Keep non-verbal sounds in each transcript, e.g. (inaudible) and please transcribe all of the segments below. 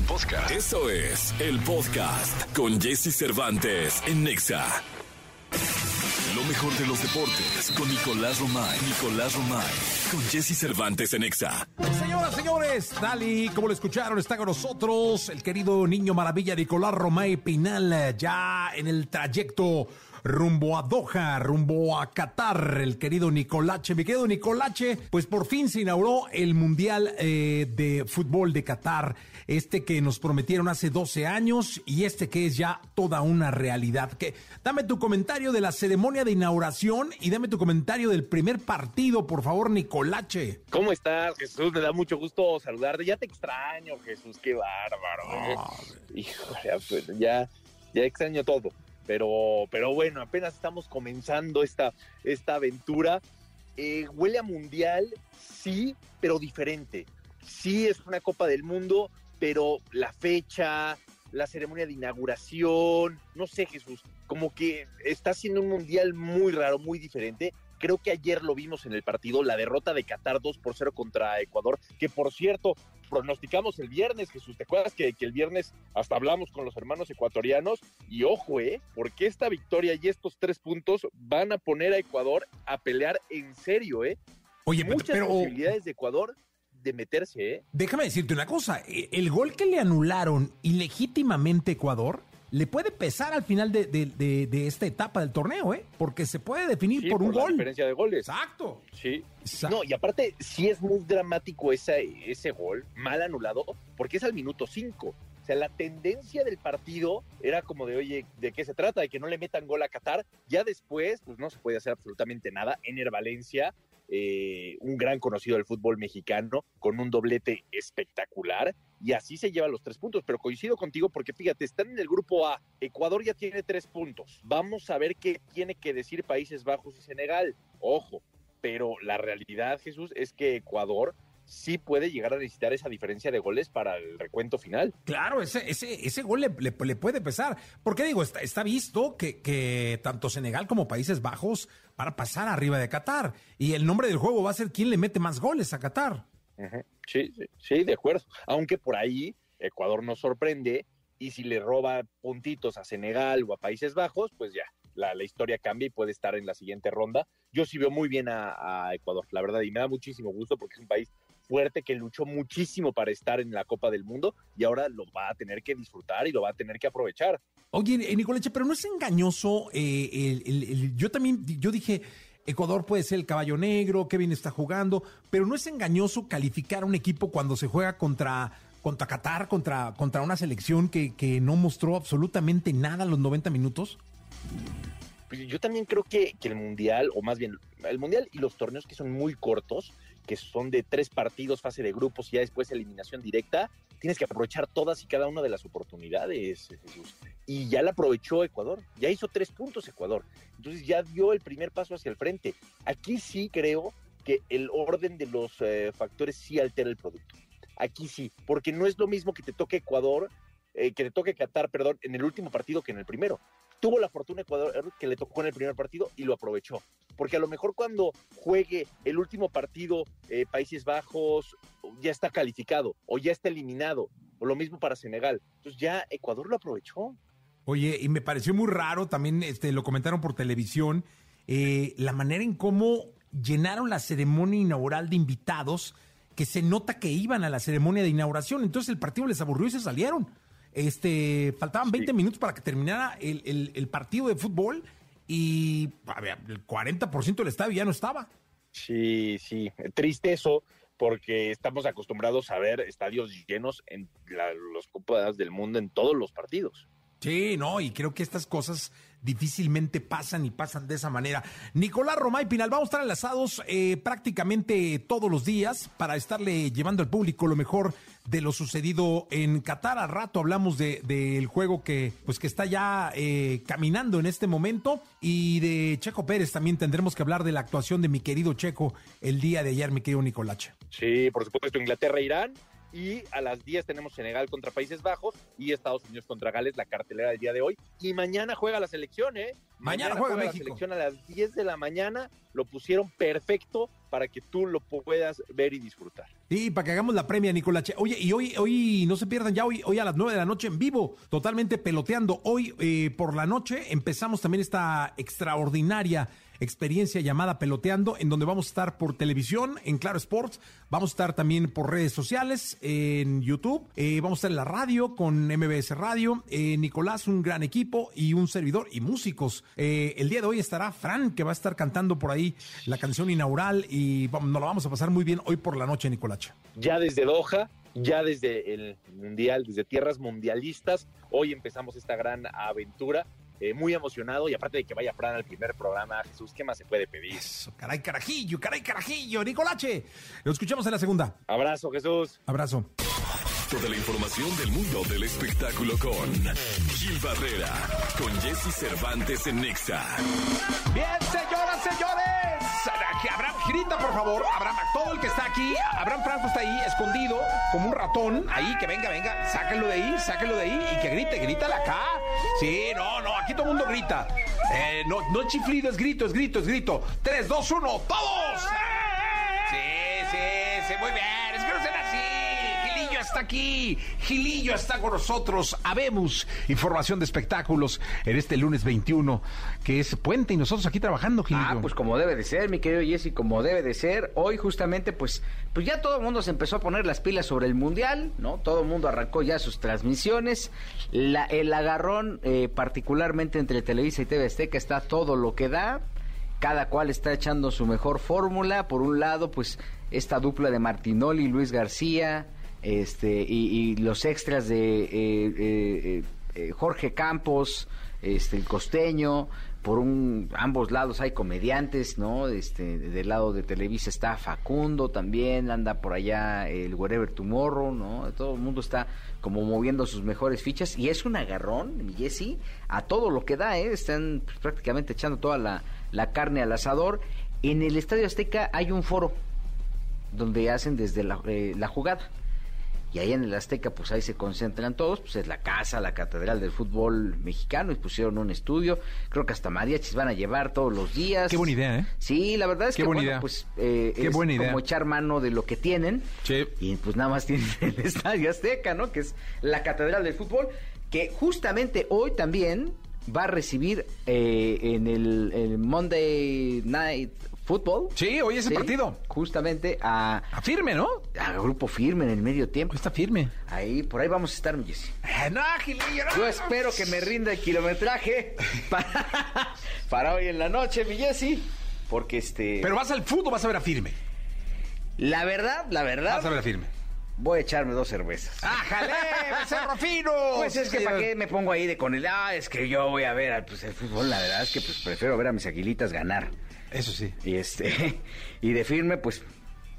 podcast. Eso es el podcast con Jesse Cervantes en Nexa. Lo mejor de los deportes con Nicolás Romay. Nicolás Romay. Con Jesse Cervantes en Nexa. Señoras, señores, Dali, como lo escucharon, está con nosotros el querido niño maravilla Nicolás Romay Pinal, ya en el trayecto rumbo a Doha, rumbo a Qatar, el querido Nicolache. Mi querido Nicolache, pues por fin se inauguró el Mundial eh, de Fútbol de Qatar, este que nos prometieron hace 12 años y este que es ya toda una realidad. Que, dame tu comentario de la ceremonia de inauguración y dame tu comentario del primer partido, por favor, Nicolache. ¿Cómo estás, Jesús? Me da mucho gusto saludarte. Ya te extraño, Jesús, qué bárbaro. ¿eh? Híjole, pues, ya, ya extraño todo pero, pero bueno, apenas estamos comenzando esta, esta aventura. Eh, huele a mundial, sí, pero diferente. Sí es una Copa del Mundo, pero la fecha, la ceremonia de inauguración, no sé Jesús, como que está siendo un mundial muy raro, muy diferente. Creo que ayer lo vimos en el partido, la derrota de Qatar 2 por 0 contra Ecuador, que por cierto, pronosticamos el viernes, Jesús. ¿Te acuerdas que, el viernes hasta hablamos con los hermanos ecuatorianos? Y ojo, ¿eh? Porque esta victoria y estos tres puntos van a poner a Ecuador a pelear en serio, ¿eh? Oye, Muchas pero, posibilidades de Ecuador de meterse, ¿eh? Déjame decirte una cosa. E, el gol que le anularon ilegítimamente Ecuador le puede pesar al final de, de, esta etapa del torneo, ¿eh? Porque se puede definir por un gol. diferencia de goles. Exacto. Sí. No, y aparte, sí es muy dramático ese, ese gol, mal anulado, porque es al minuto 5. O sea, la tendencia del partido era como de, oye, ¿de qué se trata? De que no le metan gol a Qatar. Ya después, pues no se puede hacer absolutamente nada. Ener Valencia, eh, un gran conocido del fútbol mexicano, con un doblete espectacular y así se lleva los tres puntos. Pero coincido contigo porque fíjate, están en el grupo A. Ecuador ya tiene tres puntos. Vamos a ver qué tiene que decir Países Bajos y Senegal. Ojo, pero la realidad, Jesús, es que Ecuador sí puede llegar a necesitar esa diferencia de goles para el recuento final. Claro, ese, ese, ese gol le, puede pesar. Porque digo, está, está visto que, que, tanto Senegal como Países Bajos van a pasar arriba de Qatar. Y el nombre del juego va a ser quién le mete más goles a Qatar. Sí, sí, de acuerdo. Aunque por ahí Ecuador nos sorprende y si le roba puntitos a Senegal o a Países Bajos, pues ya, la, historia cambia y puede estar en la siguiente ronda. Yo sí veo muy bien a, Ecuador, la verdad, y me da muchísimo gusto porque es un país fuerte que luchó muchísimo para estar en la Copa del Mundo y ahora lo va a tener que disfrutar y lo va a tener que aprovechar. Oye, eh, Nicoleche, pero no es engañoso, eh, yo también, yo dije, Ecuador puede ser el caballo negro, Kevin está jugando, pero no es engañoso calificar a un equipo cuando se juega contra, contra Qatar, contra, contra una selección que, que no mostró absolutamente nada en los 90 minutos. Pues yo también creo que, que el Mundial, o más bien el Mundial y los torneos que son muy cortos, que son de tres partidos, fase de grupos y ya después eliminación directa, tienes que aprovechar todas y cada una de las oportunidades, Jesús. Y ya la aprovechó Ecuador, ya hizo tres puntos Ecuador. Entonces ya dio el primer paso hacia el frente. Aquí sí creo que el orden de los eh, factores sí altera el producto. Aquí sí, porque no es lo mismo que te toque Ecuador, eh, que te toque Qatar, perdón, en el último partido que en el primero tuvo la fortuna Ecuador que le tocó en el primer partido y lo aprovechó. Porque a lo mejor cuando juegue el último partido eh, Países Bajos ya está calificado o ya está eliminado. O lo mismo para Senegal. Entonces ya Ecuador lo aprovechó. Oye, y me pareció muy raro, también este, lo comentaron por televisión, eh, la manera en cómo llenaron la ceremonia inaugural de invitados, que se nota que iban a la ceremonia de inauguración. Entonces el partido les aburrió y se salieron. Este, faltaban 20 minutos para que terminara el, partido de fútbol y el 40% del estadio ya no estaba. Sí, sí, triste eso, porque estamos acostumbrados a ver estadios llenos en los copas del mundo en todos los partidos. Sí, no, y creo que estas cosas difícilmente pasan y pasan de esa manera. Nicolás Romay Pinal, vamos a estar enlazados eh, prácticamente todos los días para estarle llevando al público lo mejor de lo sucedido en Qatar. Al rato hablamos del de, juego que, pues, que está ya eh, caminando en este momento. Y de Checo Pérez también tendremos que hablar de la actuación de mi querido Checo el día de ayer, mi querido Nicolache. Sí, por supuesto, Inglaterra-Irán y a las 10 tenemos Senegal contra Países Bajos y Estados Unidos contra Gales, la cartelera del día de hoy. Y mañana juega la selección, ¿eh? Mañana, juega, México. la selección a las 10 de la mañana. Lo pusieron perfecto para que tú lo puedas ver y disfrutar. Sí, para que hagamos la premia, Nicolache. Oye, y hoy, hoy no se pierdan ya, hoy, hoy a las 9 de la noche en vivo, totalmente peloteando. Hoy eh, por la noche empezamos también esta extraordinaria experiencia llamada Peloteando, en donde vamos a estar por televisión, en Claro Sports, vamos a estar también por redes sociales, en YouTube, eh, vamos a estar en la radio con MBS Radio, eh, Nicolás, un gran equipo y un servidor y músicos. Eh, el día de hoy estará Fran, que va a estar cantando por ahí la canción inaugural y nos la vamos a pasar muy bien hoy por la noche, Nicolache. Ya desde Doha, ya desde el Mundial, desde tierras mundialistas, hoy empezamos esta gran aventura eh, muy emocionado y aparte de que vaya Fran al primer programa, Jesús, ¿qué más se puede pedir? Eso, caray carajillo, caray carajillo, Nicolache. Lo escuchamos en la segunda. Abrazo, Jesús. Abrazo. Toda la información del mundo del espectáculo con Gil Barrera, con Jesse Cervantes en Nexa. Bien, señoras, señores. Abraham, grita, por favor. Abraham, todo el que está aquí, Abraham Franco está ahí, escondido, como un ratón. Ahí, que venga, venga, sáquenlo de ahí, sáquenlo de ahí y que grite, grítala acá. Sí, no, no, aquí todo el mundo grita. Eh, no, no chiflido, es grito, es grito, es grito. 3, 2, 1, ¡todos! Sí, sí, sí, muy bien. Está aquí. Gilillo está con nosotros. Habemos información de espectáculos en este lunes 21, que es puente y nosotros aquí trabajando, Gilillo. Ah, pues como debe de ser, mi querido Jesse, como debe de ser. Hoy justamente, pues, pues ya todo el mundo se empezó a poner las pilas sobre el Mundial, ¿no? Todo el mundo arrancó ya sus transmisiones. La, el agarrón, eh, particularmente entre Televisa y TV Azteca, está todo lo que da. Cada cual está echando su mejor fórmula. Por un lado, pues, esta dupla de Martinoli Luis García, este, y, y los extras de eh, eh, eh, Jorge Campos, este, el costeño, por un ambos lados hay comediantes, ¿no? Este, del lado de Televisa está Facundo también, anda por allá el Wherever Tomorrow, ¿no? Todo el mundo está como moviendo sus mejores fichas y es un agarrón, mi a todo lo que da, ¿eh? Están prácticamente echando toda la, la carne al asador. En el Estadio Azteca hay un foro donde hacen desde la, eh, la jugada. Y ahí en el Azteca, pues ahí se concentran todos, pues es la casa, la catedral del fútbol mexicano, y pusieron un estudio, creo que hasta mariachis van a llevar todos los días. Qué buena idea, ¿eh? Sí, la verdad es Qué que buena bueno, idea. pues eh, Qué es buena idea. como echar mano de lo que tienen, Sí. y pues nada más tienen el (laughs) Estadio Azteca, ¿no? Que es la catedral del fútbol, que justamente hoy también va a recibir eh, en el, el Monday Night Football. Sí, hoy es el ¿sí? partido. Justamente a, A firme, ¿no? a Grupo Firme en el medio tiempo. Está firme. Ahí, por ahí vamos a estar, mi Jessy. Eh, no, Gilillo, no. Yo espero que me rinda el kilometraje (laughs) para, para hoy en la noche, mi Jessy. Porque este. Pero vas al fútbol, vas a ver a firme. la verdad, la Vas a verdad, ver a firme. voy a echarme dos cervezas. ¡Ájale! ¡Becerro (laughs) fino! Pues es que para qué me pongo ahí de con el. Ah, es que yo voy a ver pues, el fútbol. La verdad es que pues, prefiero ver a mis aguilitas ganar. Eso sí. Y este. (laughs) Y de firme, pues.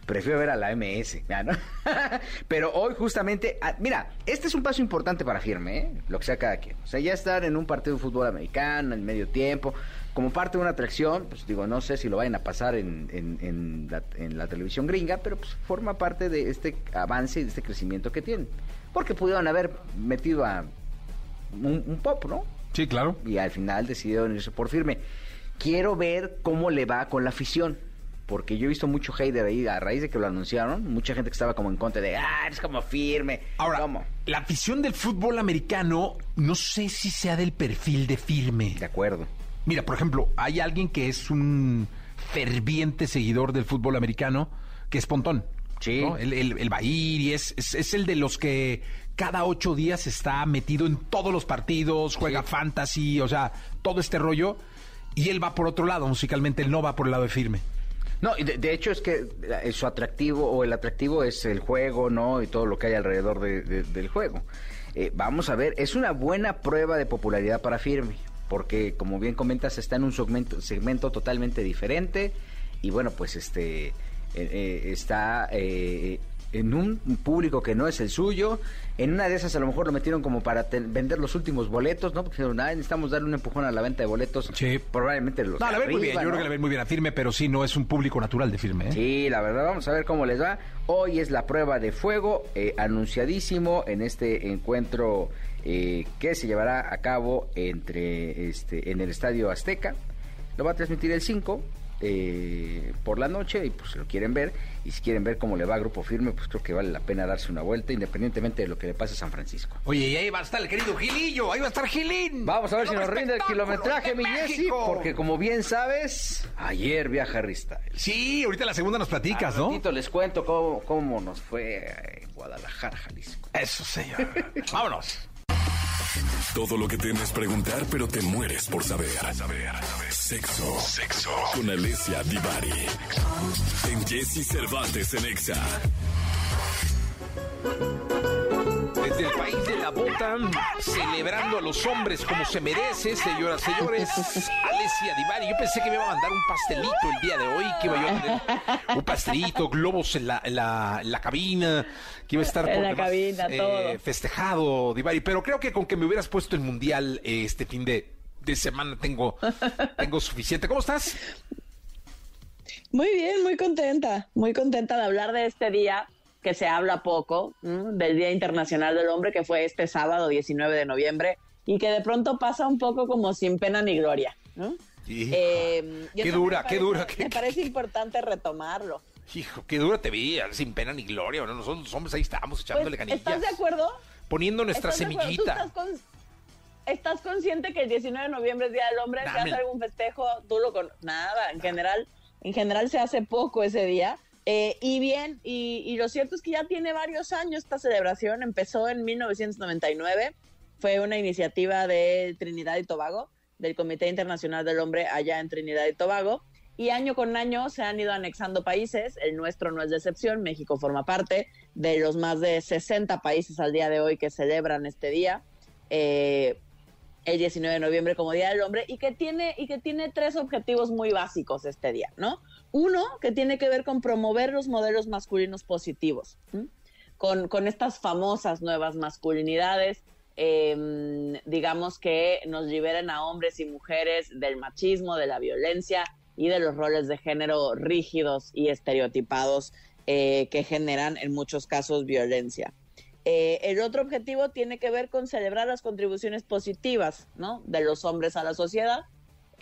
Prefiero ver a la MS, ¿ya ¿no? (laughs) Pero hoy justamente, ah, mira, este es un paso importante para firme, ¿eh? lo que sea cada quien. O sea, ya estar en un partido de fútbol americano, en medio tiempo, como parte de una atracción, pues digo, no sé si lo vayan a pasar en, en, en la, en la televisión gringa, pero pues forma parte de este avance y de este crecimiento que tienen. Porque pudieron haber metido a un, un pop, ¿no? Sí, claro. y al final decidieron irse por firme. Quiero ver cómo le va con la afición. Porque yo he visto mucho hater ahí a raíz de que lo anunciaron. Mucha gente que estaba como en contra de, ah, es como firme. Ahora, ¿Cómo? la afición del fútbol americano, no sé si sea del perfil de firme. De acuerdo. Mira, por ejemplo, hay alguien que es un ferviente seguidor del fútbol americano, que es Pontón. Sí. ¿no? Él, él- él va a ir y es, es, es el de los que cada ocho días está metido en todos los partidos, juega Sí. fantasy, o sea, todo este rollo. Y él va por otro lado, musicalmente, él no va por el lado de firme. No, de, de hecho es que eh, su atractivo o el atractivo es el juego, ¿no? Y todo lo que hay alrededor de- de- del juego. Eh, vamos a ver, es una buena prueba de popularidad para Firme, porque como bien comentas está en un segmento, totalmente diferente y bueno, pues este eh, está en un público que no es el suyo. En una de esas a lo mejor lo metieron como para vender los últimos boletos, ¿no? Porque necesitamos darle un empujón a la venta de boletos. Sí. Probablemente los No, la ven muy bien, yo creo que la ven muy bien a Firme, pero sí, no es un público natural de Firme. ¿eh? Sí, la verdad, vamos a ver cómo les va. Hoy es la prueba de fuego, eh, anunciadísimo en este encuentro eh, que se llevará a cabo entre este en el Estadio Azteca. Lo va a transmitir el 5 eh, por la noche y pues si lo quieren ver y si quieren ver cómo le va a Grupo Firme pues creo que vale la pena darse una vuelta independientemente de lo que le pase a San Francisco. Oye, y ahí va a estar el querido Gilillo, ahí va a estar Gilín. Vamos a ver si nos rinde el kilometraje, mi Jessy, porque como bien sabes, ayer viaja Rista. Sí, ahorita la segunda nos platicas, ¿no? les cuento cómo, cómo nos fue en Guadalajara, Jalisco. Eso, señor. (laughs) Vámonos. Todo lo que temes preguntar, pero te mueres por saber. Sexo. Con Alessia Divari. En Jesse Cervantes en Exa. Desde el país de la bota, celebrando a los hombres como se merece, señoras y señores. Alessia Divari, yo pensé que me iba a mandar un pastelito el día de hoy, que iba yo a tener un pastelito, globos en la, en la, en la cabina, que iba a estar en la cabina, eh, festejado, Divari. Pero creo que con que me hubieras puesto el mundial eh, este fin de, de semana tengo, tengo suficiente. ¿Cómo estás? Muy bien, muy contenta, muy contenta de hablar de este día que se habla poco, ¿no? del Día Internacional del Hombre, que fue este sábado 19 de noviembre, y que de pronto pasa un poco como sin pena ni gloria. ¿no? Eh, qué dura, me qué parece- dura. qué- Me parece importante retomarlo. Hijo, qué dura te vi, sin pena ni gloria. ¿no? Nosotros los hombres ahí estábamos Pues, echándole canillas. ¿Estás de acuerdo? Poniendo nuestra ¿Estás semillita. estás, con- estás consciente que el 19 de noviembre es Día del Hombre? ¿Se Dame. hace algún festejo? Tú lo con... Nada, en general, en general se hace poco ese día. Eh, y bien, y, lo cierto es que ya tiene varios años esta celebración. Empezó en 1999. Fue una iniciativa de Trinidad y Tobago, del Comité Internacional del Hombre allá en Trinidad y Tobago. Y año con año se han ido anexando países. El nuestro no es de excepción. México forma parte de los más de 60 países al día de hoy que celebran este día. Eh, el 19 de noviembre como Día del Hombre y que tiene y que tiene tres objetivos muy básicos este día, ¿no? Uno que tiene que ver con promover los modelos masculinos positivos, con, estas famosas nuevas masculinidades, eh, digamos que nos liberen a hombres y mujeres del machismo, de la violencia y de los roles de género rígidos y estereotipados eh, que generan en muchos casos violencia. Eh, el otro objetivo tiene que ver con celebrar las contribuciones positivas ¿no? de los hombres a la sociedad.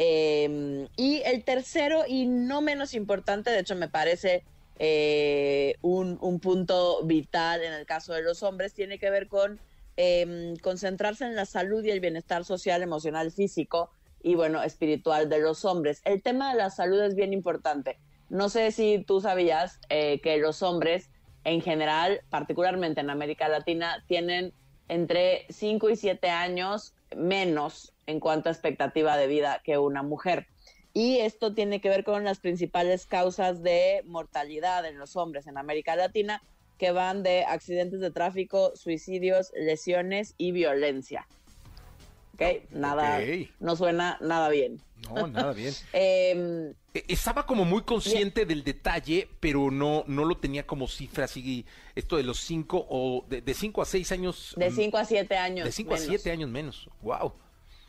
Eh, y el tercero, y no menos importante, de hecho me parece eh, un, un punto vital en el caso de los hombres, tiene que ver con eh, concentrarse en la salud y el bienestar social, emocional, físico y bueno, espiritual de los hombres. El tema de la salud es bien importante. No sé si tú sabías eh, que los hombres en general, particularmente en América Latina, tienen entre 5 y 7 años menos en cuanto a expectativa de vida que una mujer. Y esto tiene que ver con las principales causas de mortalidad en los hombres en América Latina, que van de accidentes de tráfico, suicidios, lesiones y violencia. ¿Ok? Nada, Ok. no suena nada bien. No, nada bien. (laughs) Eh, Estaba como muy consciente del detalle, pero no, no lo tenía como cifra así. Esto de los cinco o de, de cinco a seis años. de mm, 5 a 7 años. De cinco a menos. siete años menos. Wow.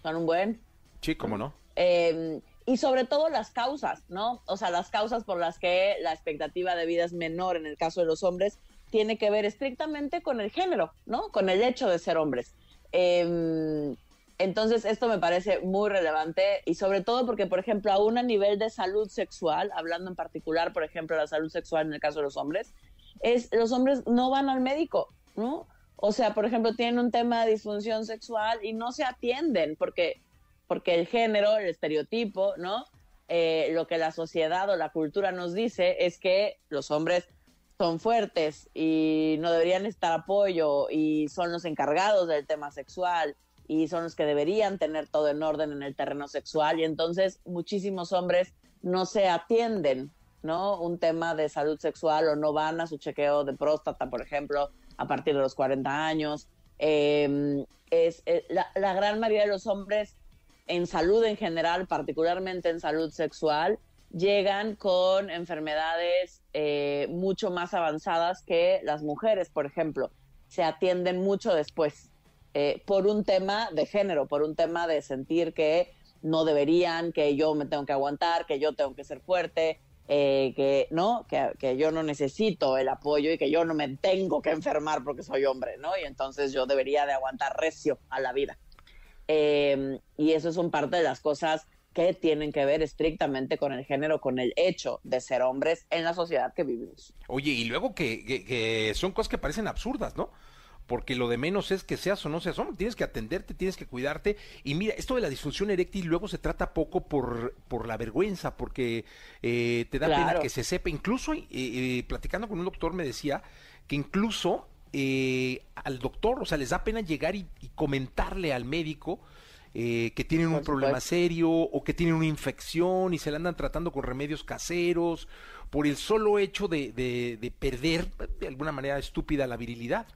Son un buen. Sí, cómo no. Eh, y sobre todo las causas, ¿no? O sea, las causas por las que la expectativa de vida es menor en el caso de los hombres tiene que ver estrictamente con el género, ¿no? Con el hecho de ser hombres. Eh, entonces, esto me parece muy relevante y sobre todo porque, por ejemplo, aún a nivel de salud sexual, hablando en particular, por ejemplo, la salud sexual en el caso de los hombres, es los hombres no van al médico, ¿no? O sea, por ejemplo, tienen un tema de disfunción sexual y no se atienden porque, porque el género, el estereotipo, ¿no? Eh, lo que la sociedad o la cultura nos dice es que los hombres son fuertes y no deberían estar apoyo y son los encargados del tema sexual y son los que deberían tener todo en orden en el terreno sexual y entonces muchísimos hombres no se atienden, ¿no? Un tema de salud sexual o no van a su chequeo de próstata, por ejemplo, a partir de los 40 años. Eh, es eh, la, la gran mayoría de los hombres en salud en general, particularmente en salud sexual, llegan con enfermedades eh, mucho más avanzadas que las mujeres, por ejemplo. Se atienden mucho después eh, por un tema de género, por un tema de sentir que no deberían, que yo me tengo que aguantar, que yo tengo que ser fuerte, eh, que no, que, yo no necesito el apoyo y que yo no me tengo que enfermar porque soy hombre, ¿no? Y entonces yo debería de aguantar recio a la vida. Eh, y eso son parte de las cosas que tienen que ver estrictamente con el género, con el hecho de ser hombres en la sociedad que vivimos. Oye, y luego que, que son cosas que parecen absurdas, ¿no? Porque lo de menos es que seas o no seas hombre, tienes que atenderte, tienes que cuidarte. Y mira, esto de la disfunción eréctil luego se trata poco por, por la vergüenza, porque eh, te da pena que se sepa. Incluso, eh, eh, platicando con un doctor, me decía que incluso al doctor, o sea, les da pena llegar y, comentarle al médico. que tienen un problema serio o que tienen una infección y se la andan tratando con remedios caseros por el solo hecho de, de perder de alguna manera estúpida la virilidad.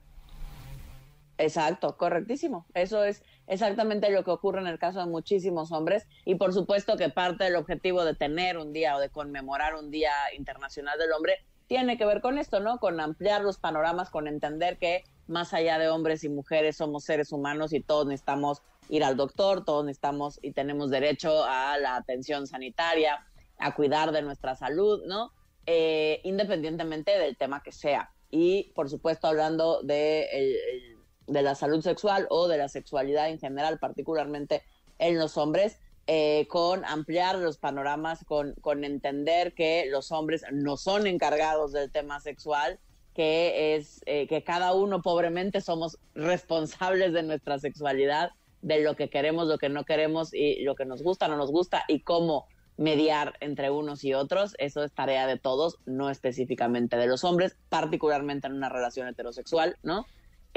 Exacto, correctísimo. Eso es exactamente lo que ocurre en el caso de muchísimos hombres y por supuesto que parte del objetivo de tener un día o de conmemorar un Día Internacional del Hombre tiene que ver con esto, ¿no? Con ampliar los panoramas, con entender que más allá de hombres y mujeres somos seres humanos y todos necesitamos ir al doctor, todos necesitamos y tenemos derecho a la atención sanitaria, a cuidar de nuestra salud, ¿no? Eh, independientemente del tema que sea. Y por supuesto hablando de de la salud sexual o de la sexualidad en general, particularmente en los hombres, eh, con ampliar los panoramas, con, con entender que los hombres no son encargados del tema sexual, que es eh, que cada uno pobremente somos responsables de nuestra sexualidad, de lo que queremos, lo que no queremos y lo que nos gusta, no nos gusta y cómo mediar entre unos y otros. Eso es tarea de todos, no específicamente de los hombres, particularmente en una relación heterosexual, ¿no?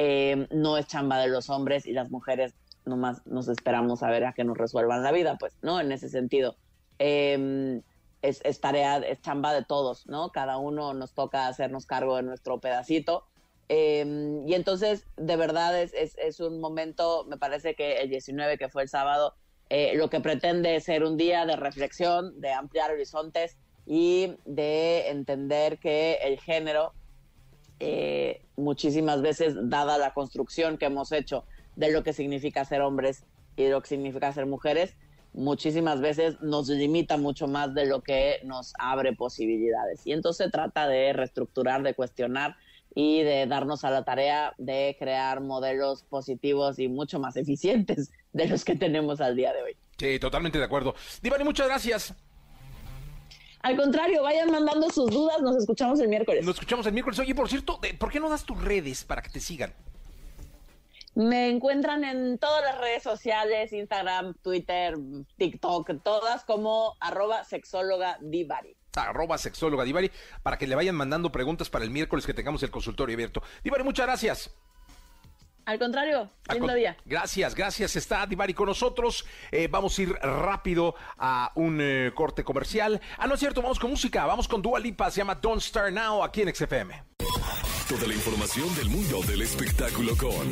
Eh, no es chamba de los hombres y las mujeres nomás nos esperamos a ver a que nos resuelvan la vida, pues, ¿no? En ese sentido. Em, es, tarea, es chamba de todos, ¿no? Cada uno nos toca hacernos cargo de nuestro pedacito. Em, y entonces, de verdad, es, es, un momento, me parece que el 19, que fue el sábado, eh, lo que pretende ser un día de reflexión, de ampliar horizontes y de entender que el género eh, muchísimas veces, dada la construcción que hemos hecho de lo que significa ser hombres y lo que significa ser mujeres, muchísimas veces nos limita mucho más de lo que nos abre posibilidades. Y entonces se trata de reestructurar, de cuestionar y de darnos a la tarea de crear modelos positivos y mucho más eficientes de los que tenemos al día de hoy. Sí, totalmente de acuerdo. Divani, muchas gracias. Al contrario, vayan mandando sus dudas, nos escuchamos el miércoles. Nos escuchamos el miércoles. Oye, por cierto, ¿por qué no das tus redes para que te sigan? Me encuentran en todas las redes sociales, Instagram, Twitter, TikTok, todas como arroba sexóloga divari. Arroba sexóloga divari, para que le vayan mandando preguntas para el miércoles que tengamos el consultorio abierto. Divari, muchas gracias. Al contrario, lindo día. Gracias, gracias. Está Divari con nosotros. Eh, vamos a ir rápido a un eh, corte comercial. Ah, no es cierto, vamos con música. Vamos con Dua Lipa, se llama Don't Start Now aquí en XFM. Toda la información del mundo del espectáculo con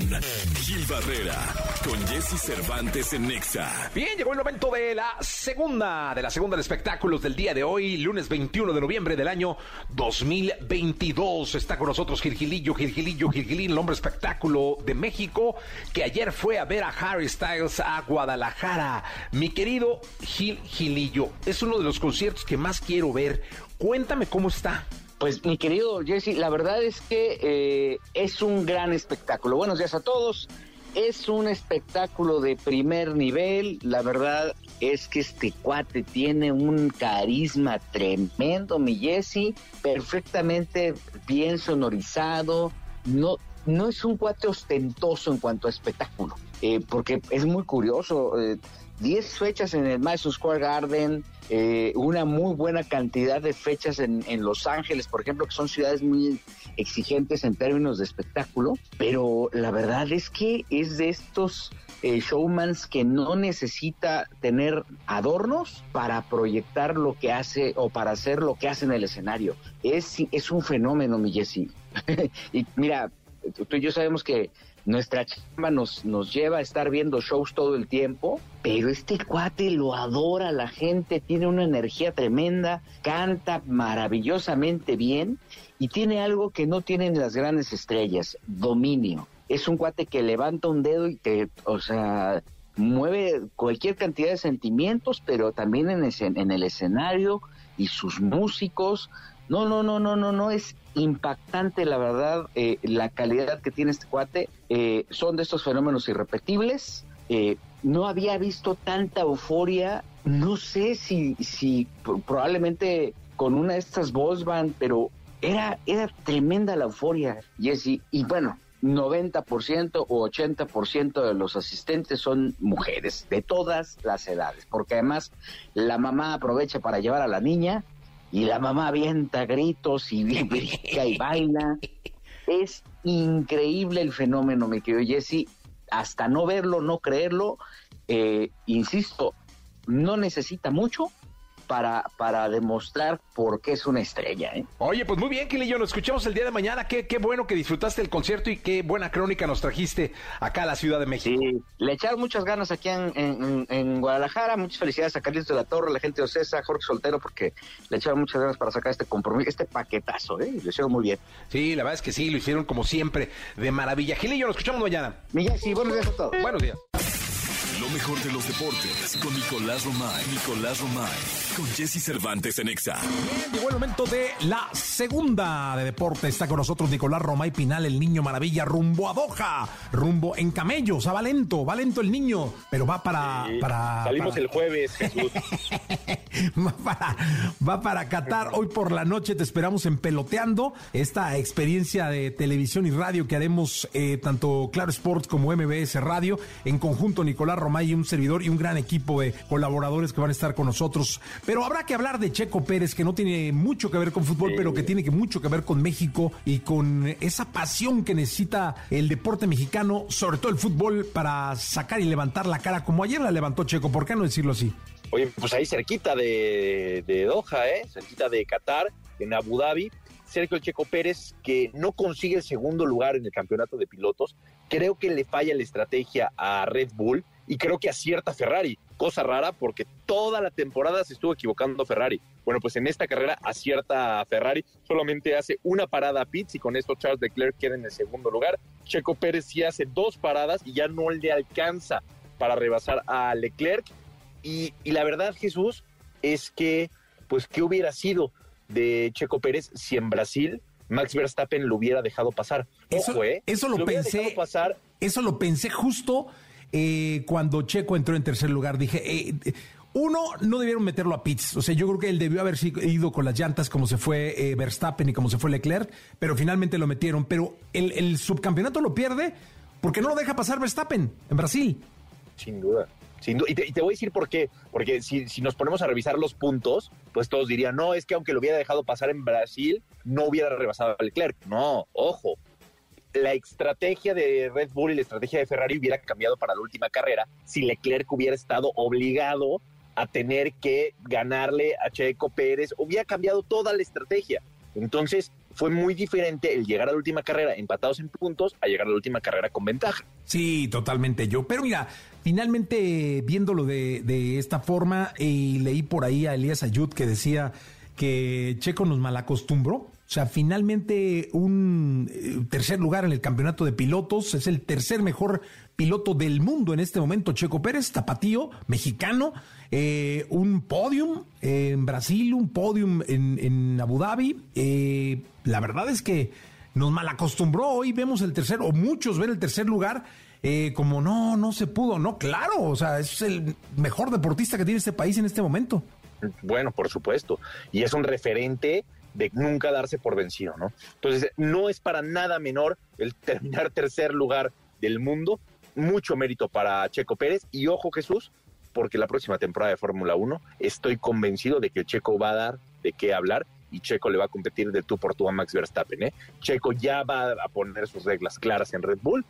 Gil Barrera, con Jesse Cervantes en Nexa. Bien, llegó el momento de la segunda, de la segunda de espectáculos del día de hoy, lunes 21 de noviembre del año 2022. Está con nosotros Gilgilillo, Gilgilillo, Gilgilín, el hombre espectáculo de México, que ayer fue a ver a Harry Styles a Guadalajara. Mi querido Gil Gilillo, es uno de los conciertos que más quiero ver. Cuéntame cómo está. Pues mi querido Jesse, la verdad es que eh, es un gran espectáculo. Buenos días a todos. Es un espectáculo de primer nivel. La verdad es que este cuate tiene un carisma tremendo, mi Jesse. Perfectamente bien sonorizado. No, no es un cuate ostentoso en cuanto a espectáculo. Eh, porque es muy curioso. Eh, 10 fechas en el Madison Square Garden, eh, una muy buena cantidad de fechas en, Los Ángeles, por ejemplo, que son ciudades muy exigentes en términos de espectáculo, pero la verdad es que es de estos eh, showmans que no necesita tener adornos para proyectar lo que hace o para hacer lo que hace en el escenario. Es, es un fenómeno, mi Jesse. (laughs) y mira, tú y yo sabemos que nuestra chamba nos, nos lleva a estar viendo shows todo el tiempo, pero este cuate lo adora la gente, tiene una energía tremenda, canta maravillosamente bien y tiene algo que no tienen las grandes estrellas, dominio. Es un cuate que levanta un dedo y te, o sea, mueve cualquier cantidad de sentimientos, pero también en el escenario y sus músicos. No, no, no, no, no, no, es impactante la verdad eh, la calidad que tiene este cuate. Eh, son de estos fenómenos irrepetibles. Eh, no había visto tanta euforia. No sé si, si probablemente con una de estas voz band, pero era, era tremenda la euforia, Jesse. Y bueno, 90% o 80% de los asistentes son mujeres de todas las edades, porque además la mamá aprovecha para llevar a la niña y la mamá avienta gritos y (laughs) brinca y baila. Es increíble el fenómeno, me querido Jesse, hasta no verlo, no creerlo, eh, insisto, no necesita mucho, para, para demostrar por qué es una estrella. ¿eh? Oye, pues muy bien, Kilillo, nos escuchamos el día de mañana. Qué, qué bueno que disfrutaste el concierto y qué buena crónica nos trajiste acá a la Ciudad de México. Sí, le echaron muchas ganas aquí en, en, Guadalajara. Muchas felicidades a Carlitos de la Torre, a la gente de Ocesa, Jorge Soltero, porque le echaron muchas ganas para sacar este compromiso, este paquetazo, ¿eh? Lo hicieron muy bien. Sí, la verdad es que sí, lo hicieron como siempre, de maravilla. Gilillo, nos escuchamos mañana. Miguel, sí, buenos días a todos. Buenos días. Mejor de los deportes con Nicolás Romay. Nicolás Romay. Con Jesse Cervantes en Exa. Bien, llegó el momento de la segunda de deporte. Está con nosotros Nicolás Romay Pinal, el niño maravilla, rumbo a Doha. Rumbo en camellos. va lento, va lento el niño. Pero va para. para salimos el jueves, Jesús. (laughs) va, para, va para Qatar. Hoy por la noche te esperamos en Peloteando. Esta experiencia de televisión y radio que haremos eh, tanto Claro Sports como MBS Radio. En conjunto, Nicolás Romay y un servidor y un gran equipo de colaboradores que van a estar con nosotros. Pero habrá que hablar de Checo Pérez, que no tiene mucho que ver con fútbol, pero que tiene que mucho que ver con México y con esa pasión que necesita el deporte mexicano, sobre todo el fútbol, para sacar y levantar la cara, como ayer la levantó Checo, ¿por qué no decirlo así? Oye, pues ahí cerquita de, de Doha, ¿eh? cerquita de Qatar, en Abu Dhabi. Sergio Checo Pérez, que no consigue el segundo lugar en el campeonato de pilotos. Creo que le falla la estrategia a Red Bull y creo que acierta Ferrari, cosa rara porque toda la temporada se estuvo equivocando Ferrari. Bueno, pues en esta carrera acierta Ferrari, solamente hace una parada a pits y con esto Charles Leclerc queda en el segundo lugar. Checo Pérez sí hace dos paradas y ya no le alcanza para rebasar a Leclerc. Y, la verdad, Jesús, es que, pues, ¿qué hubiera sido de Checo Pérez si en Brasil Max Verstappen lo hubiera dejado pasar? Eso, ¿eh? eso lo, pensé. Pasar. Eso lo pensé justo eh, cuando Checo entró en tercer lugar, dije, eh, uno, no debieron meterlo a pits. O sea, yo creo que él debió haber ido con las llantas como se fue eh, Verstappen y como se fue Leclerc, pero finalmente lo metieron. Pero el, subcampeonato lo pierde porque no lo deja pasar Verstappen en Brasil. Sin duda. Sin duda. Y, te, voy a decir por qué. Porque si, si, nos ponemos a revisar los puntos, pues todos dirían, no, es que aunque lo hubiera dejado pasar en Brasil, no hubiera rebasado a Leclerc. No, ojo la estrategia de Red Bull y la estrategia de Ferrari hubiera cambiado para la última carrera si Leclerc hubiera estado obligado a tener que ganarle a Checo Pérez, hubiera cambiado toda la estrategia. Entonces fue muy diferente el llegar a la última carrera empatados en puntos a llegar a la última carrera con ventaja. Sí, totalmente yo. Pero mira, finalmente viéndolo de, esta forma, y leí por ahí a Elías Ayud que decía que Checo nos malacostumbró o sea, finalmente un eh, tercer lugar en el campeonato de pilotos, es el tercer mejor piloto del mundo en este momento, Checo Pérez, tapatío, mexicano, eh, un podium en Brasil, un podium en, Abu Dhabi. Eh, la verdad es que nos malacostumbró, hoy vemos el tercer, o muchos ven el tercer lugar. como no, no se pudo, no, claro, o sea, es el mejor deportista que tiene este país en este momento. Bueno, por supuesto, y es un referente de nunca darse por vencido, ¿no? Entonces, no es para nada menor el terminar tercer lugar del mundo, mucho mérito para Checo Pérez y ojo Jesús, porque la próxima temporada de Fórmula 1 estoy convencido de que Checo va a dar de qué hablar y Checo le va a competir de tú por tú a Max Verstappen, ¿eh? Checo ya va a poner sus reglas claras en Red Bull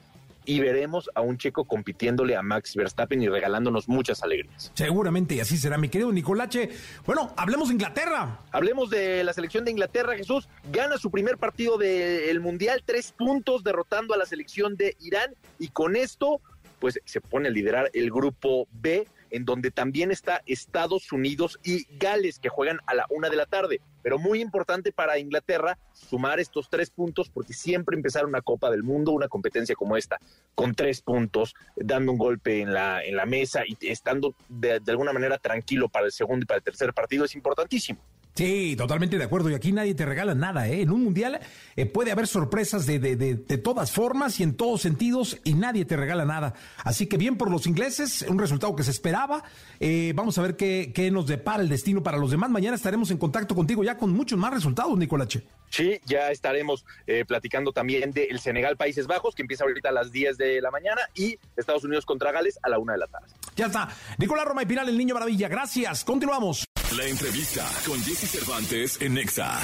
y veremos a un checo compitiéndole a Max Verstappen y regalándonos muchas alegrías. Seguramente, y así será, mi querido Nicolache. Bueno, hablemos de Inglaterra. Hablemos de la selección de Inglaterra, Jesús. Gana su primer partido del Mundial, tres puntos, derrotando a la selección de Irán, y con esto, pues se pone a liderar el grupo B en donde también está Estados Unidos y Gales, que juegan a la una de la tarde. Pero muy importante para Inglaterra sumar estos tres puntos, porque siempre empezar una Copa del Mundo, una competencia como esta, con tres puntos, dando un golpe en la, en la mesa y estando de, de alguna manera tranquilo para el segundo y para el tercer partido, es importantísimo. Sí, totalmente de acuerdo. Y aquí nadie te regala nada, ¿eh? En un mundial eh, puede haber sorpresas de, de, de, de, todas formas y en todos sentidos y nadie te regala nada. Así que bien por los ingleses, un resultado que se esperaba. Eh, vamos a ver qué, qué, nos depara el destino para los demás. Mañana estaremos en contacto contigo ya con muchos más resultados, Nicolache. Sí, ya estaremos eh, platicando también del Senegal Países Bajos, que empieza ahorita a las 10 de la mañana, y Estados Unidos contra Gales a la 1 de la tarde. Ya está. Nicolás Roma y Pinal, el Niño Maravilla. Gracias. Continuamos. La entrevista con Jesse Cervantes en Nexa.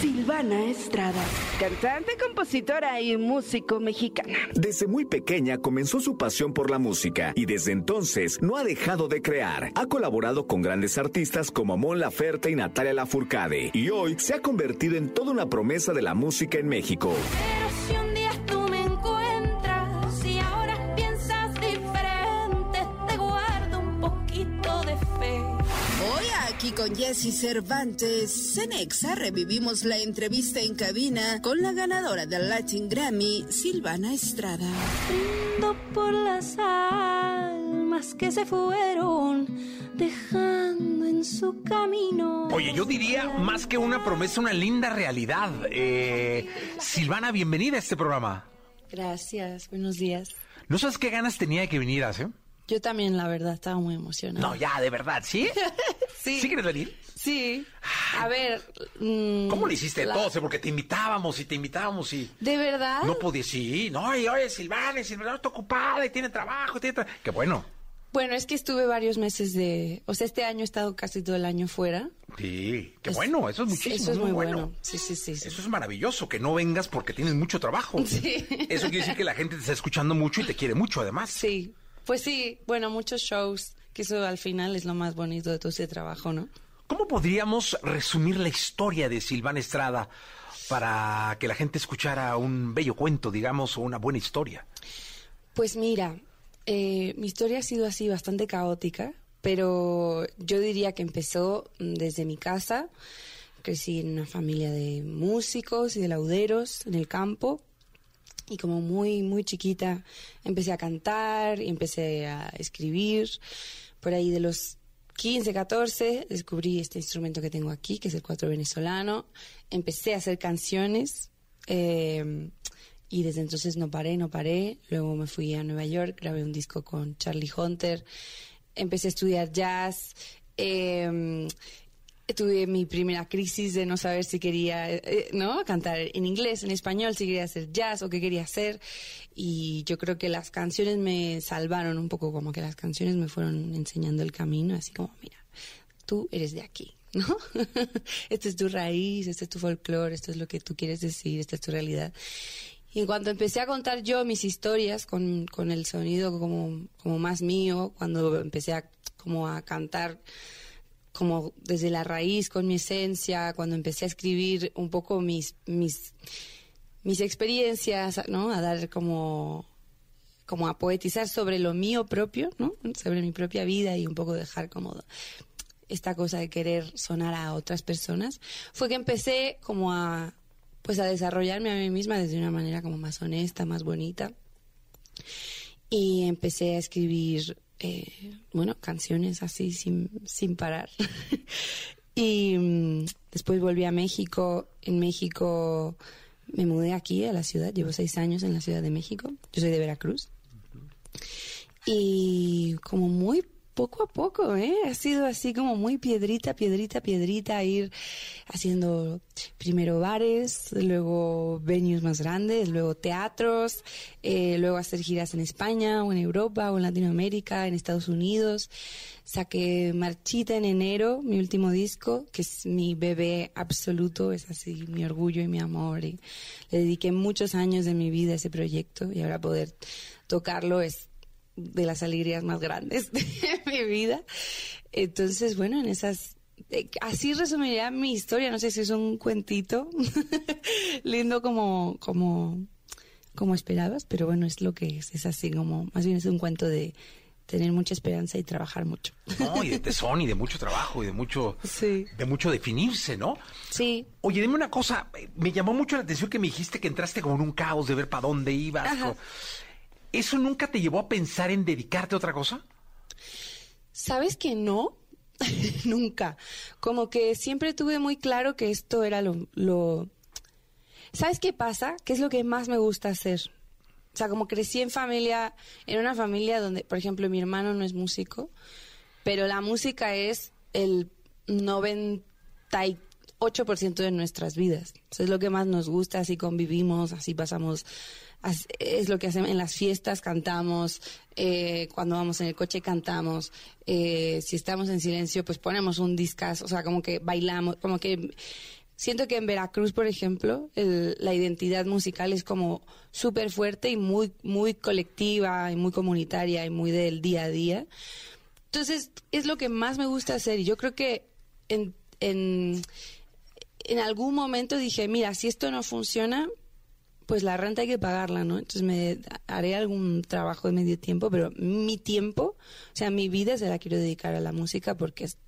Silvana Estrada, cantante, compositora y músico mexicana. Desde muy pequeña comenzó su pasión por la música y desde entonces no ha dejado de crear. Ha colaborado con grandes artistas como Mon Laferte y Natalia Lafourcade y hoy se ha convertido en toda una promesa de la música en México. Con Jesse Cervantes, Cenexa revivimos la entrevista en cabina con la ganadora del Latin Grammy, Silvana Estrada. Brindo por las almas que se fueron dejando en su camino. Oye, yo diría más que una promesa, una linda realidad. Eh, Silvana, bienvenida a este programa. Gracias, buenos días. ¿No sabes qué ganas tenía de que vinieras, eh? Yo también, la verdad, estaba muy emocionada. No, ya, de verdad, ¿sí? (laughs) sí. ¿Sí quieres venir? Sí. A ver. Mmm, ¿Cómo le hiciste la... todo? Porque te invitábamos y te invitábamos y. ¿De verdad? No podía, sí. No, y oye, Silvana, Silvana está ocupada y tiene trabajo, tiene tra... Qué bueno. Bueno, es que estuve varios meses de... O sea, este año he estado casi todo el año fuera. Sí, qué es, bueno, eso es muchísimo. Eso es muy, muy bueno. bueno. Sí, sí, sí, sí, Eso es maravilloso, que no vengas porque tienes mucho trabajo. (laughs) Sí. Eso quiere decir que la gente te está escuchando mucho y te quiere mucho, además. Sí, pues sí, bueno, muchos shows, que eso al final es lo más bonito de todo ese trabajo, ¿no? ¿Cómo podríamos resumir la historia de Silvana Estrada para que la gente escuchara un bello cuento, digamos, o una buena historia? Pues mira, eh, mi historia ha sido así bastante caótica, pero yo diría que empezó desde mi casa. Crecí en una familia de músicos y de lauderos en el campo. Y como muy, muy chiquita empecé a cantar y empecé a escribir. Por ahí de los 15, 14 descubrí este instrumento que tengo aquí, que es el cuatro venezolano. Empecé a hacer canciones. Eh, y desde entonces no paré, no paré. Luego me fui a Nueva York, grabé un disco con Charlie Hunter, empecé a estudiar jazz. Eh, tuve mi primera crisis de no saber si quería, eh, ¿no? Cantar en inglés, en español, si quería hacer jazz o qué quería hacer. Y yo creo que las canciones me salvaron un poco, como que las canciones me fueron enseñando el camino, así como, mira, tú eres de aquí. (laughs) ¿No? esta es tu raíz, este es tu folclore, esto es lo que tú quieres decir, esta es tu realidad. Y en cuanto empecé a contar yo mis historias con, con el sonido como, como más mío, cuando empecé a, como a cantar como desde la raíz, con mi esencia, cuando empecé a escribir un poco mis, mis, mis experiencias, ¿no? A dar como, como a poetizar sobre lo mío propio, ¿no? Sobre mi propia vida y un poco dejar como esta cosa de querer sonar a otras personas, fue que empecé como a, pues a desarrollarme a mí misma desde una manera como más honesta, más bonita. Y empecé a escribir, eh, bueno, canciones así sin, sin parar. (laughs) y um, después volví a México. En México me mudé aquí a la ciudad, llevo seis años en la Ciudad de México. Yo soy de Veracruz. Y como muy poco a poco, ¿eh? Ha sido así como muy piedrita, piedrita, piedrita, ir haciendo primero bares, luego venues más grandes, luego teatros, eh, luego hacer giras en España o en Europa o en Latinoamérica, en Estados Unidos. Saqué Marchita en enero, mi último disco, que es mi bebé absoluto, es así mi orgullo y mi amor. Y le dediqué muchos años de mi vida a ese proyecto y ahora poder tocarlo es de las alegrías más grandes de (laughs) mi vida. Entonces, bueno, en esas... eh, Así resumiría mi historia, no sé si es un cuentito (laughs) lindo como, como, como esperabas, pero bueno, es lo que es, es así como, más bien es un cuento de tener mucha esperanza y trabajar mucho. No, y de tesón y de mucho trabajo y de mucho, Sí. de mucho definirse, ¿no? Sí, Oye, dime una cosa, me llamó mucho la atención que me dijiste que entraste como en un caos de ver para dónde ibas. Ajá. ¿Eso nunca te llevó a pensar en dedicarte a otra cosa? ¿Sabes que no? (laughs) Nunca. Como que siempre tuve muy claro que esto era lo, lo... ¿Sabes qué pasa? ¿Qué es lo que más me gusta hacer? O sea, como crecí en familia, en una familia donde, por ejemplo, mi hermano no es músico, pero la música es el 98% de nuestras vidas. Es lo que más nos gusta, así convivimos, así pasamos, as- es lo que hacemos en las fiestas, cantamos, eh, cuando vamos en el coche cantamos, eh, si estamos en silencio, pues ponemos un discazo, o sea, como que bailamos, como que Siento que en Veracruz, por ejemplo, el- la identidad musical es como súper fuerte y muy, muy colectiva y muy comunitaria y muy del día a día. Entonces, es lo que más me gusta hacer y yo creo que en, en, en algún momento dije, mira, si esto no funciona, pues la renta hay que pagarla, ¿no? Entonces me haré algún trabajo de medio tiempo, pero mi tiempo, o sea, mi vida se la quiero dedicar a la música porque es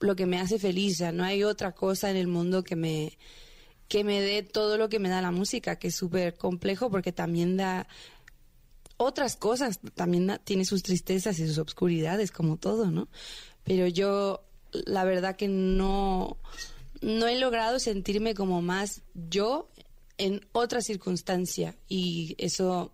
lo que me hace feliz. Sea, no hay otra cosa en el mundo que me, que me dé todo lo que me da la música, que es súper complejo porque también da otras cosas, también da- tiene sus tristezas y sus obscuridades, como todo, ¿no? Pero yo, la verdad que no, no he logrado sentirme como más yo en otra circunstancia y eso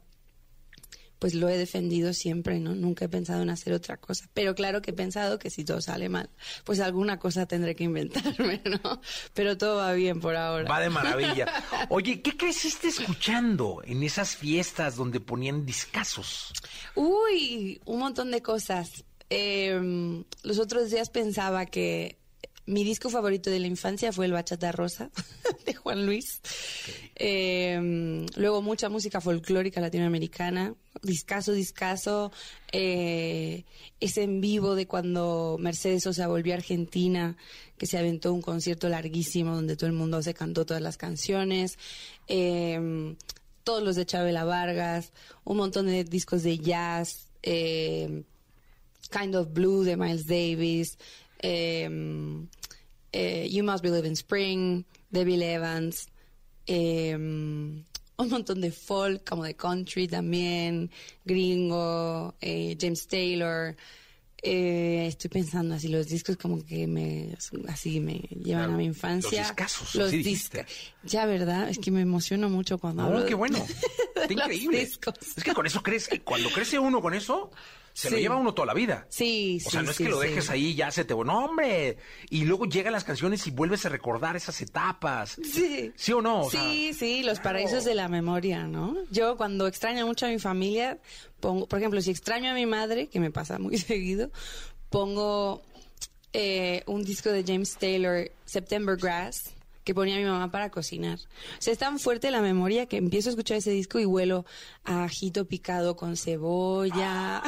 pues lo he defendido siempre, ¿no? Nunca he pensado en hacer otra cosa. Pero claro que he pensado que si todo sale mal, pues alguna cosa tendré que inventarme, (laughs) ¿no? Pero todo va bien por ahora. Va de (laughs) maravilla. Oye, ¿qué creciste escuchando en esas fiestas donde ponían discazos? Uy, un montón de cosas. Eh, los otros días pensaba que mi disco favorito de la infancia fue el Bachata Rosa (laughs) de Juan Luis. Eh, luego mucha música folclórica latinoamericana, discaso, discaso. Eh, ese en vivo de cuando Mercedes Sosa volvió a Argentina, que se aventó un concierto larguísimo donde todo el mundo se cantó todas las canciones. Eh, todos los de Chabela Vargas, un montón de discos de jazz, eh, Kind of Blue de Miles Davis, eh, You Must Believe in Spring de Bill Evans, eh, un montón de folk, como de country también, gringo, eh, James Taylor. Eh, estoy pensando así, los discos como que me, así me llevan Claro, a mi infancia. los discazos, dijiste. Ya, ¿verdad? Es que me emociono mucho cuando hablo No, qué bueno. (laughs) Está increíble. discos. Es que con eso crece, cuando crece uno con eso, se lo Sí. lleva uno toda la vida. Sí, O sea, sí, no es sí, que lo sí. dejes ahí y ya se te... No, hombre. Y luego llegan las canciones y vuelves a recordar esas etapas. Sí. ¿Sí o no? O sea, sí, sí, los paraísos de la memoria, ¿no? Yo cuando extraño mucho a mi familia, pongo, por ejemplo, si extraño a mi madre, que me pasa muy (laughs) seguido, pongo eh, un disco de James Taylor, September Grass, que ponía mi mamá para cocinar. O sea, es tan fuerte la memoria que empiezo a escuchar ese disco y huelo a ajito picado con cebolla.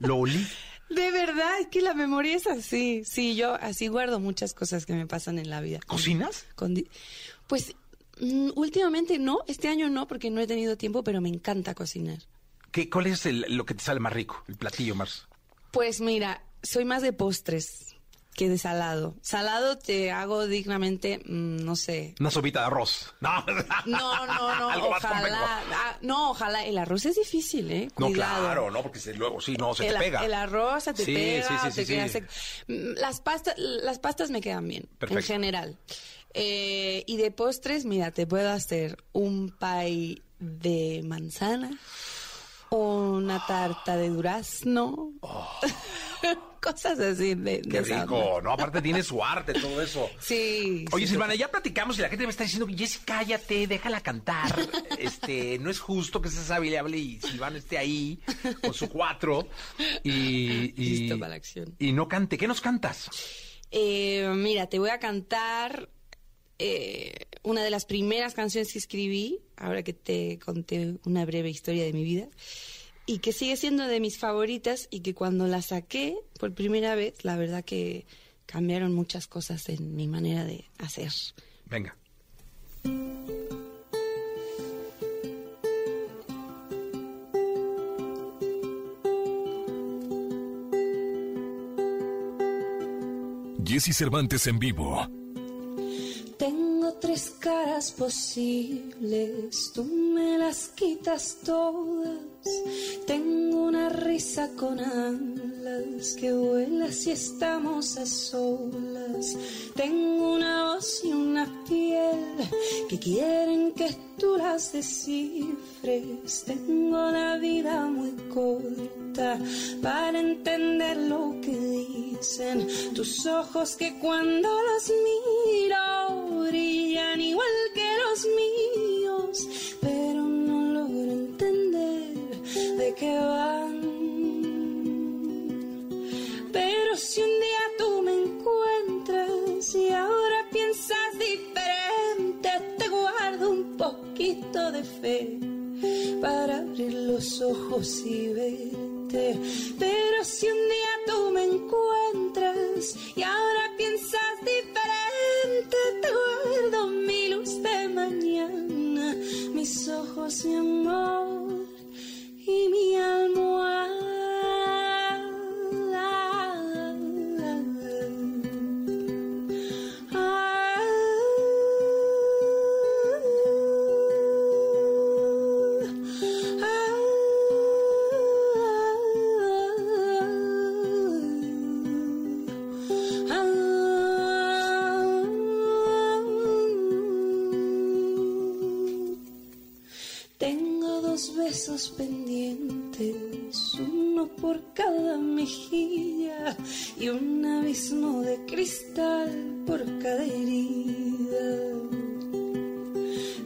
Lo olí. (laughs) De verdad, es que la memoria es así. Sí, yo así guardo muchas cosas que me pasan en la vida. ¿Cocinas? Con pues mm, últimamente no, este año no, porque no he tenido tiempo, pero me encanta cocinar. ¿Qué, ¿Cuál es el- lo que te sale más rico? El platillo más... Pues mira, soy más de postres que de salado. Salado te hago dignamente, mm, no sé. Una sopita de arroz. No, (laughs) No, no, no, (laughs) Algo ojalá. ah, no, ojalá. El arroz es difícil, ¿eh? No, Cuidado. claro, no, porque se- luego sí, no, se el, te pega. el arroz se te Sí, pega, sí, sí, te sí, queda seco. Mm, Las pastas, las pastas me quedan bien, Perfecto. en general. Eh, y de postres, mira, te puedo hacer un pie de manzana, una tarta de durazno. (laughs) cosas así de, de Qué esa rico, onda. ¿no? Aparte tiene su arte, todo eso. (laughs) Sí. Oye, sí, Silvana, ya platicamos y la gente me está diciendo, Jessy, cállate, déjala cantar. (laughs) Este, no es justo que seas hable y Silvana esté ahí con su cuatro y, y, Listo para la acción. y no cante. ¿Qué nos cantas? Eh, mira, te voy a cantar eh, una de las primeras canciones que escribí, ahora que te conté una breve historia de mi vida, y que sigue siendo de mis favoritas y que cuando la saqué por primera vez, la verdad que cambiaron muchas cosas en mi manera de hacer. Venga. Jesse Cervantes en vivo. Tengo tres caras posibles, tú me las quitas todas. Tengo una risa con alas que vuela si estamos a solas. Tengo una voz y una piel que quieren que tú las descifres. Tengo la vida muy corta para entender lo que dicen tus ojos que cuando los miro ojos dos besos pendientes, uno por cada mejilla y un abismo de cristal por cada herida.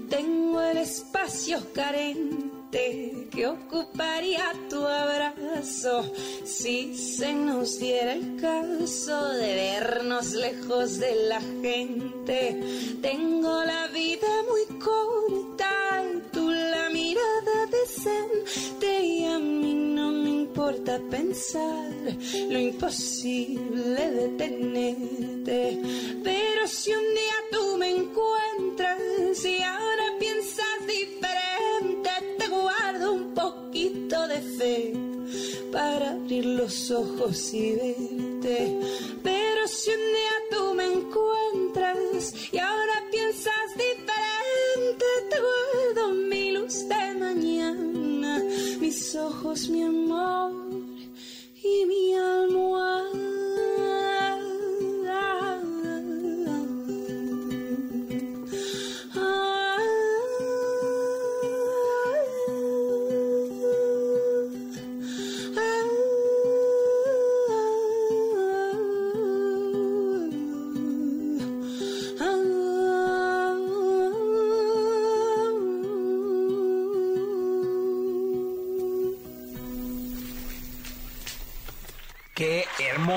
Tengo el espacio carente que ocuparía tu abrazo si se nos diera el caso de vernos lejos de la gente. Imposible de tenerte. Pero si un día tú me encuentras y ahora piensas diferente, te guardo un poquito de fe para abrir los ojos y verte.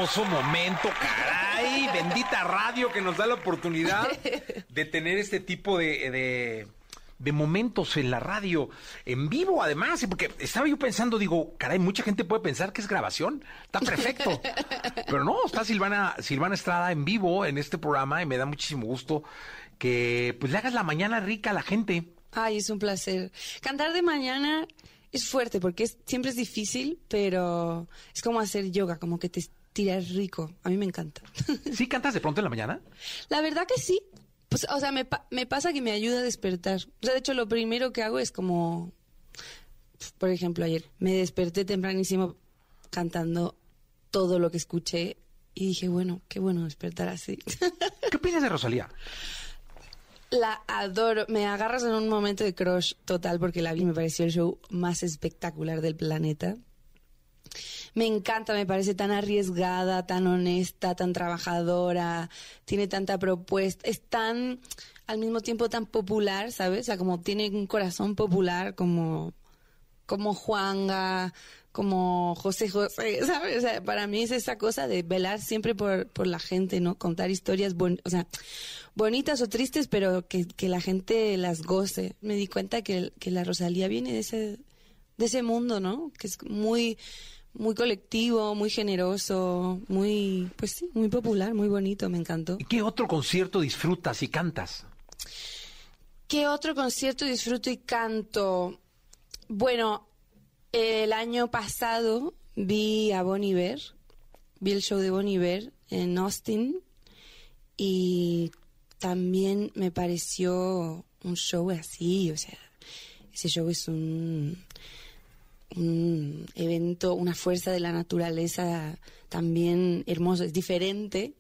Hermoso momento, caray. (laughs) Bendita radio que nos da la oportunidad de tener este tipo de, de, de momentos en la radio, en vivo además, porque estaba yo pensando, digo, caray, mucha gente puede pensar que es grabación, está perfecto. (laughs) Pero no, está Silvana, Silvana Estrada en vivo en este programa y me da muchísimo gusto que pues le hagas la mañana rica a la gente. Ay, es un placer. Cantar de mañana es fuerte porque es- siempre es difícil, pero es como hacer yoga, como que te tiras rico. A mí me encanta. (laughs) ¿Sí cantas de pronto en la mañana? La verdad que sí. Pues, o sea, me, pa- me pasa que me ayuda a despertar. O sea, de hecho, lo primero que hago es como, por ejemplo, ayer me desperté tempranísimo cantando todo lo que escuché y dije, bueno, qué bueno despertar así. (laughs) ¿Qué opinas de Rosalía? La adoro. Me agarras en un momento de crush total porque la vi. Me pareció el show más espectacular del planeta. Me encanta, me parece tan arriesgada, tan honesta, tan trabajadora, tiene tanta propuesta, es tan, al mismo tiempo tan popular, ¿sabes? O sea, como tiene un corazón popular, como, como Juanga, como José José, (laughs) ¿sabes? O sea, para mí es esa cosa de velar siempre por, por la gente, ¿no? Contar historias, o sea, bonitas o tristes, pero que, que la gente las goce. Me di cuenta que, que la Rosalía viene de ese, de ese mundo, ¿no? Que es muy, muy colectivo, muy generoso, muy, pues sí, muy popular, muy bonito, me encantó. ¿Y qué otro concierto disfrutas y cantas? ¿Qué otro concierto disfruto y canto? Bueno, el año pasado vi a Bon Iver, vi el show de Bon Iver en Austin y también me pareció un show así, o sea, ese show es un un evento, una fuerza de la naturaleza también hermoso, es diferente,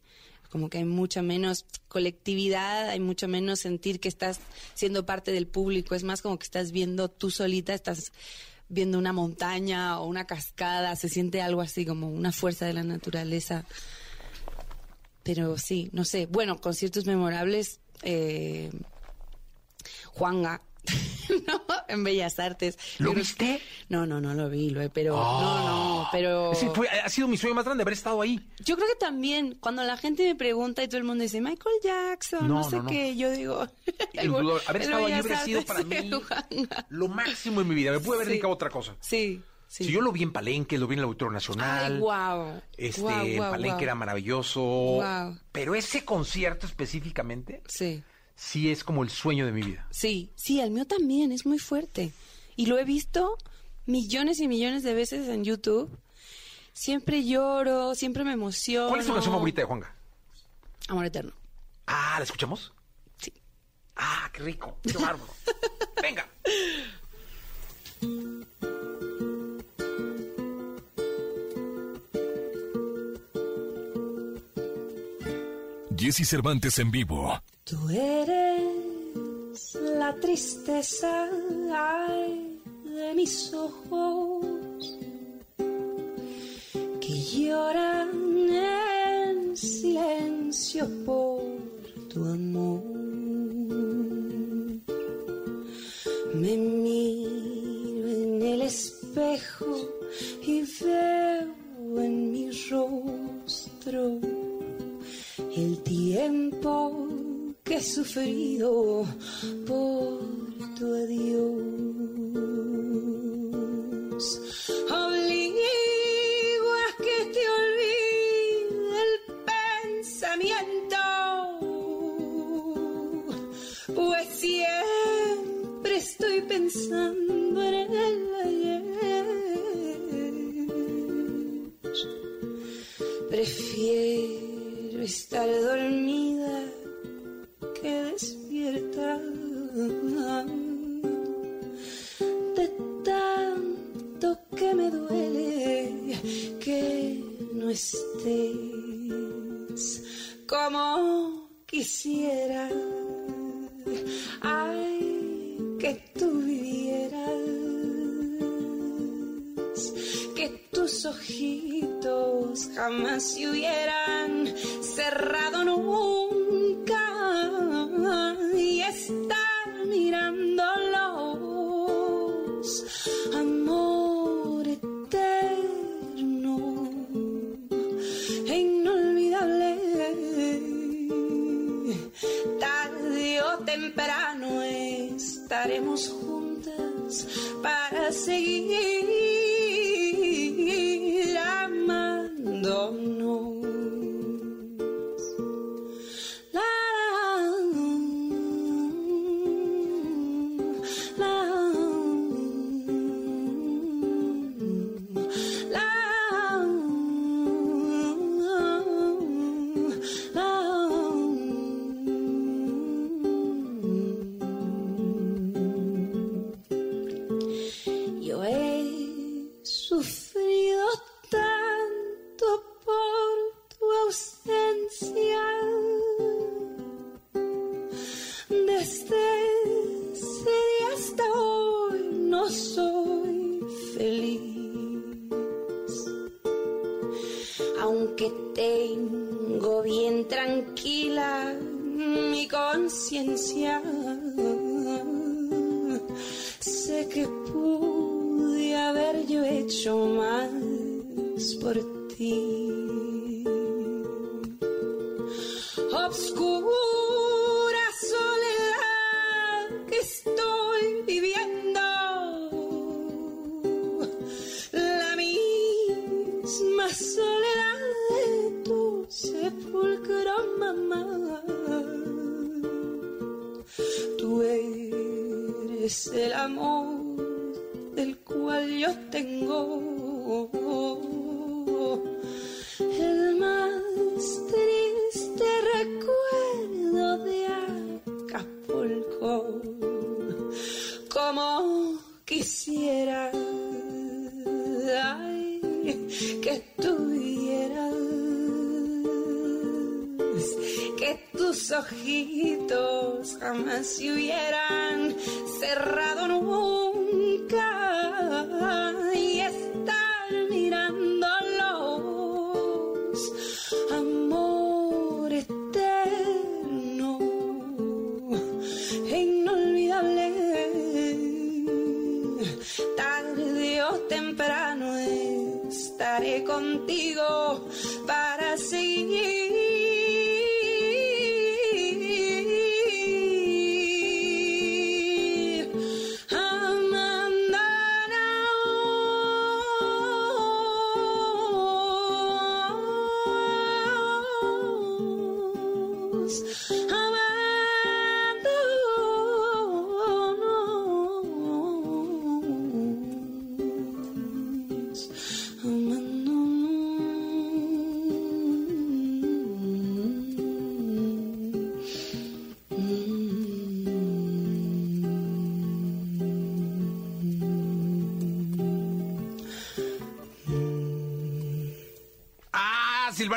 como que hay mucha menos colectividad, hay mucho menos sentir que estás siendo parte del público, es más como que estás viendo tú solita, estás viendo una montaña o una cascada, se siente algo así como una fuerza de la naturaleza. Pero sí, no sé, bueno, conciertos memorables, eh, Juanga, (laughs) no, en Bellas Artes. ¿Lo Pero- viste? No, no, no lo vi, lo pero Ah. no, no, pero Sí, fue- ha sido mi sueño más grande haber estado ahí. yo creo que también cuando la gente me pregunta y todo el mundo dice Michael Jackson, no, No, sé no, qué, yo digo el-. Haber estado Bellas habría sido para (laughs) mí lo máximo en mi vida. Me pude haber Sí. dedicado a otra cosa. Sí, sí. Si yo lo vi en Palenque, lo vi en el Auditorio Nacional. Ay, wow. Este, en Palenque era maravilloso. Pero ese concierto específicamente, Sí. Sí es como el sueño de mi vida. Sí, sí, el mío también es muy fuerte. Y lo he visto millones y millones de veces en YouTube. Siempre lloro, siempre me emociono. ¿Cuál es tu canción favorita de Juanga? Amor eterno. Ah, ¿la escuchamos? Sí. Ah, qué rico. Qué (laughs) bárbaro. Venga. Jesse Cervantes en vivo. Tú eres la tristeza de mis ojos que lloran en silencio por tu amor. Me miro en el espejo y veo en mi rostro el tiempo que he sufrido por tu adiós. Obligo a que te olvide el pensamiento, pues siempre estoy pensando en el ayer. Prefiero estar dormida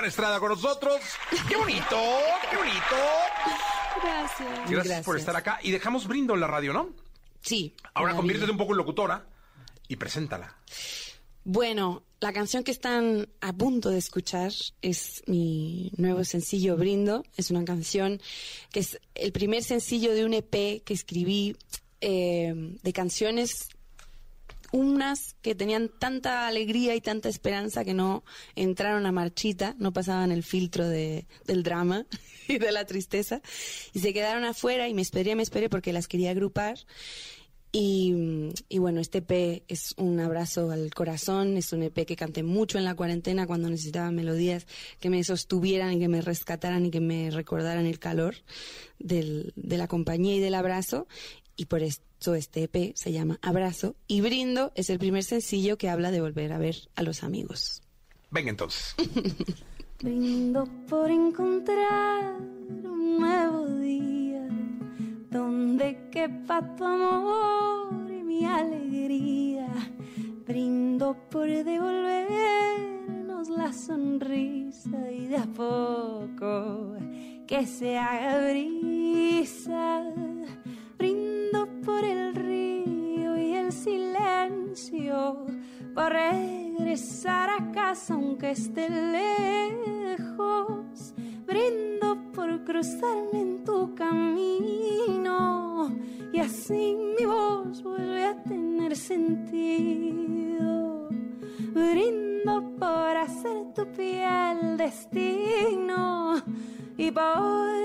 Silvana Estrada con nosotros. ¡Qué bonito! ¡Qué bonito! Gracias. Gracias, por estar acá. Y dejamos brindo en la radio, ¿no? Sí. Ahora conviértete un poco en locutora y preséntala. Bueno, la canción que están a punto de escuchar es mi nuevo sencillo Brindo. Es una canción que es el primer sencillo de un EP que escribí eh, de canciones, unas que tenían tanta alegría y tanta esperanza que no entraron a marchita, no pasaban el filtro de, del drama (laughs) y de la tristeza, y se quedaron afuera y me esperé, me esperé porque las quería agrupar. Y, y bueno, este EP es un abrazo al corazón, es un EP que canté mucho en la cuarentena cuando necesitaba melodías que me sostuvieran y que me rescataran y que me recordaran el calor del- de la compañía y del abrazo. Y por esto este EP se llama Abrazo. Y Brindo es el primer sencillo que habla de volver a ver a los amigos. Venga entonces. (laughs) Brindo por encontrar un nuevo día donde quepa tu amor y mi alegría. Brindo por devolvernos la sonrisa y de a poco que se haga brisa. Brindo por el río y el silencio, por regresar a casa aunque esté lejos. Brindo por cruzarme en tu camino y así mi voz vuelve a tener sentido. Brindo por hacer tu piel destino y por.